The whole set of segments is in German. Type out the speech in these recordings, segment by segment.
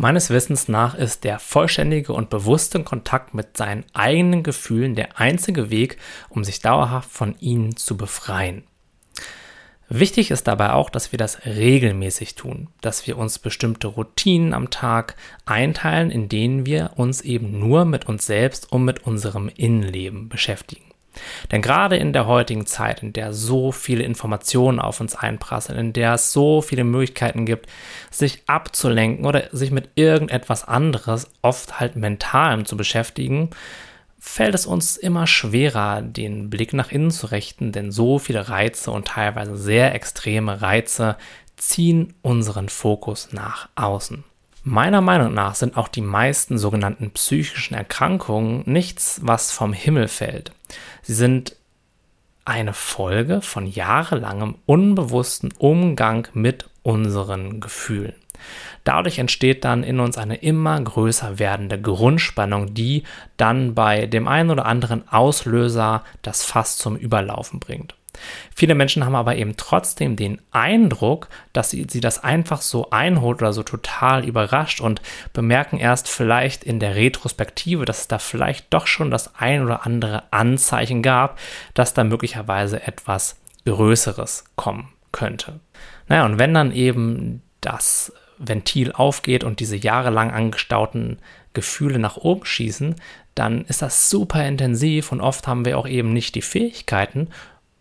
Meines Wissens nach ist der vollständige und bewusste Kontakt mit seinen eigenen Gefühlen der einzige Weg, um sich dauerhaft von ihnen zu befreien. Wichtig ist dabei auch, dass wir das regelmäßig tun, dass wir uns bestimmte Routinen am Tag einteilen, in denen wir uns eben nur mit uns selbst und mit unserem Innenleben beschäftigen. Denn gerade in der heutigen Zeit, in der so viele Informationen auf uns einprasseln, in der es so viele Möglichkeiten gibt, sich abzulenken oder sich mit irgendetwas anderes, oft halt mentalem zu beschäftigen, fällt es uns immer schwerer, den Blick nach innen zu richten, denn so viele Reize und teilweise sehr extreme Reize ziehen unseren Fokus nach außen. Meiner Meinung nach sind auch die meisten sogenannten psychischen Erkrankungen nichts, was vom Himmel fällt. Sie sind eine Folge von jahrelangem unbewussten Umgang mit unseren Gefühlen. Dadurch entsteht dann in uns eine immer größer werdende Grundspannung, die dann bei dem einen oder anderen Auslöser das Fass zum Überlaufen bringt. Viele Menschen haben aber eben trotzdem den Eindruck, dass sie, sie das einfach so einholt oder so total überrascht und bemerken erst vielleicht in der Retrospektive, dass es da vielleicht doch schon das ein oder andere Anzeichen gab, dass da möglicherweise etwas Größeres kommen könnte. Naja, und wenn dann eben das Ventil aufgeht und diese jahrelang angestauten Gefühle nach oben schießen, dann ist das super intensiv und oft haben wir auch eben nicht die Fähigkeiten,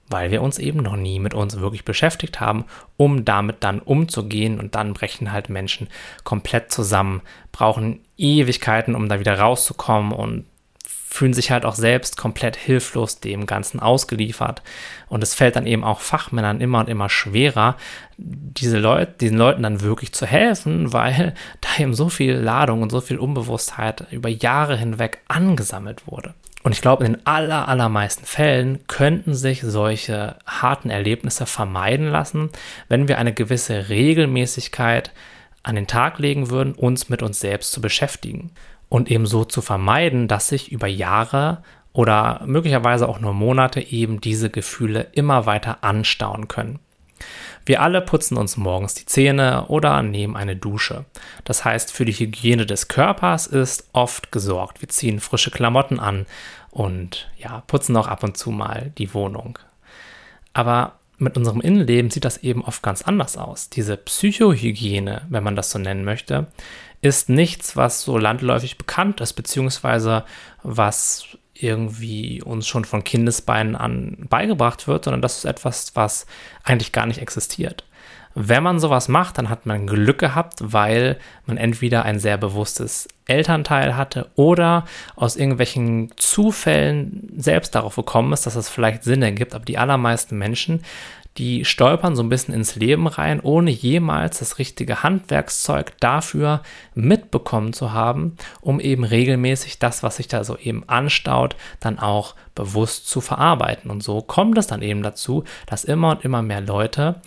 weil wir uns eben noch nie mit uns wirklich beschäftigt haben, um damit dann umzugehen und dann brechen halt Menschen komplett zusammen, brauchen Ewigkeiten, um da wieder rauszukommen und fühlen sich halt auch selbst komplett hilflos dem Ganzen ausgeliefert. Und es fällt dann eben auch Fachmännern immer und immer schwerer, diese Leute, diesen Leuten dann wirklich zu helfen, weil da eben so viel Ladung und so viel Unbewusstheit über Jahre hinweg angesammelt wurde. Und ich glaube, in den aller, allermeisten Fällen könnten sich solche harten Erlebnisse vermeiden lassen, wenn wir eine gewisse Regelmäßigkeit an den Tag legen würden, uns mit uns selbst zu beschäftigen und eben so zu vermeiden, dass sich über Jahre oder möglicherweise auch nur Monate eben diese Gefühle immer weiter anstauen können. Wir alle putzen uns morgens die Zähne oder nehmen eine Dusche. Das heißt, für die Hygiene des Körpers ist oft gesorgt. Wir ziehen frische Klamotten an und ja, putzen auch ab und zu mal die Wohnung. Aber mit unserem Innenleben sieht das eben oft ganz anders aus. Diese Psychohygiene, wenn man das so nennen möchte, ist nichts, was so landläufig bekannt ist, beziehungsweise was irgendwie uns schon von Kindesbeinen an beigebracht wird, sondern das ist etwas, was eigentlich gar nicht existiert. Wenn man sowas macht, dann hat man Glück gehabt, weil man entweder ein sehr bewusstes Elternteil hatte oder aus irgendwelchen Zufällen selbst darauf gekommen ist, dass es vielleicht Sinn ergibt. Aber die allermeisten Menschen die stolpern so ein bisschen ins Leben rein, ohne jemals das richtige Handwerkszeug dafür mitbekommen zu haben, um eben regelmäßig das, was sich da so eben anstaut, dann auch bewusst zu verarbeiten. Und so kommt es dann eben dazu, dass immer und immer mehr Leute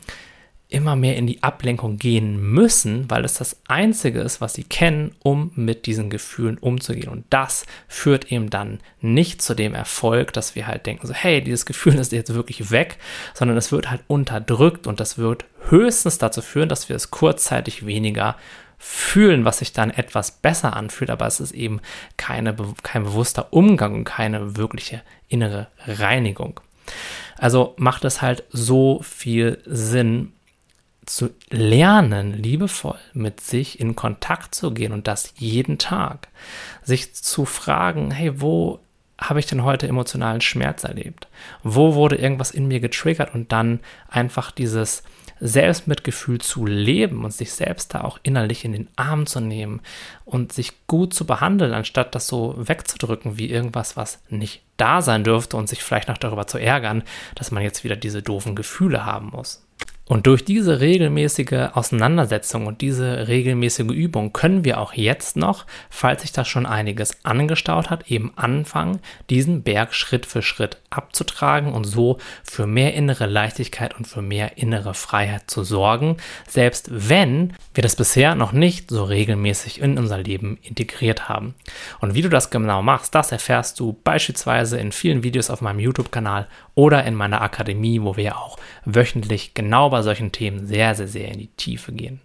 immer mehr in die Ablenkung gehen müssen, weil es das Einzige ist, was sie kennen, um mit diesen Gefühlen umzugehen. Und das führt eben dann nicht zu dem Erfolg, dass wir halt denken, so, hey, dieses Gefühl ist jetzt wirklich weg, sondern es wird halt unterdrückt und das wird höchstens dazu führen, dass wir es kurzzeitig weniger fühlen, was sich dann etwas besser anfühlt, aber es ist eben keine, kein bewusster Umgang und keine wirkliche innere Reinigung. Also macht es halt so viel Sinn, zu lernen, liebevoll mit sich in Kontakt zu gehen und das jeden Tag. Sich zu fragen, hey, wo habe ich denn heute emotionalen Schmerz erlebt? Wo wurde irgendwas in mir getriggert und dann einfach dieses Selbstmitgefühl zu leben und sich selbst da auch innerlich in den Arm zu nehmen und sich gut zu behandeln, anstatt das so wegzudrücken wie irgendwas, was nicht da sein dürfte und sich vielleicht noch darüber zu ärgern, dass man jetzt wieder diese doofen Gefühle haben muss. Und durch diese regelmäßige Auseinandersetzung und diese regelmäßige Übung können wir auch jetzt noch, falls sich da schon einiges angestaut hat, eben anfangen, diesen Berg Schritt für Schritt abzutragen und so für mehr innere Leichtigkeit und für mehr innere Freiheit zu sorgen, selbst wenn wir das bisher noch nicht so regelmäßig in unser Leben integriert haben. Und wie du das genau machst, das erfährst du beispielsweise in vielen Videos auf meinem YouTube-Kanal oder in meiner Akademie, wo wir auch wöchentlich genau bei solchen Themen sehr, sehr, sehr in die Tiefe gehen.